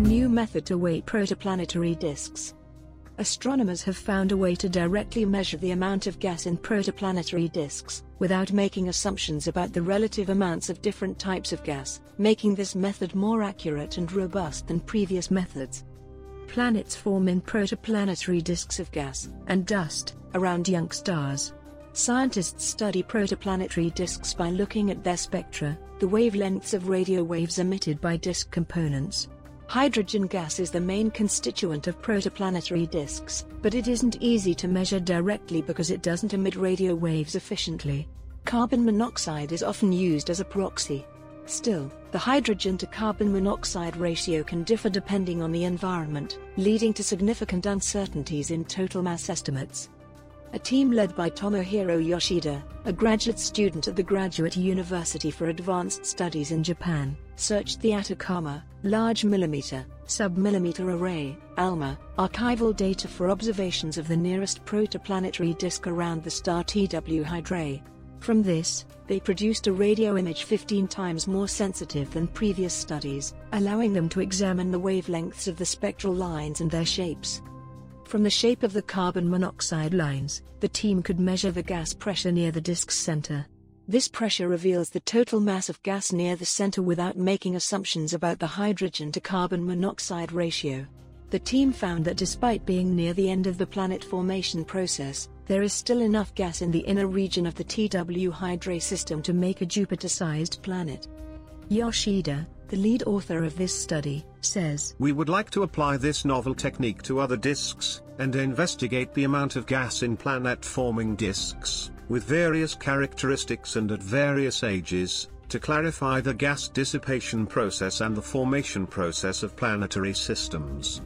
method to weigh protoplanetary disks. Astronomers have found a way to directly measure the amount of gas in protoplanetary disks, without making assumptions about the relative amounts of different types of gas, making this method more accurate and robust than previous methods. Planets form in protoplanetary disks of gas and dust around young stars. Scientists study protoplanetary disks by looking at their spectra, the wavelengths of radio waves emitted by disk components, Hydrogen gas is the main constituent of protoplanetary disks, but it isn't easy to measure directly because it doesn't emit radio waves efficiently. Carbon monoxide is often used as a proxy. Still, the hydrogen to carbon monoxide ratio can differ depending on the environment, leading to significant uncertainties in total mass estimates. A team led by Tomohiro Yoshida, a graduate student at the Graduate University for Advanced Studies in Japan, searched the Atacama, Large Millimeter, Submillimeter Array, ALMA, archival data for observations of the nearest protoplanetary disk around the star TW Hydrae. From this, they produced a radio image 15 times more sensitive than previous studies, allowing them to examine the wavelengths of the spectral lines and their shapes. From the shape of the carbon monoxide lines, the team could measure the gas pressure near the disk's center. This pressure reveals the total mass of gas near the center without making assumptions about the hydrogen to carbon monoxide ratio. The team found that despite being near the end of the planet formation process, there is still enough gas in the inner region of the TW Hydrae system to make a Jupiter-sized planet. Yoshida, the lead author of this study, says We would like to apply this novel technique to other disks, and investigate the amount of gas in planet-forming disks, with various characteristics and at various ages, to clarify the gas dissipation process and the formation process of planetary systems.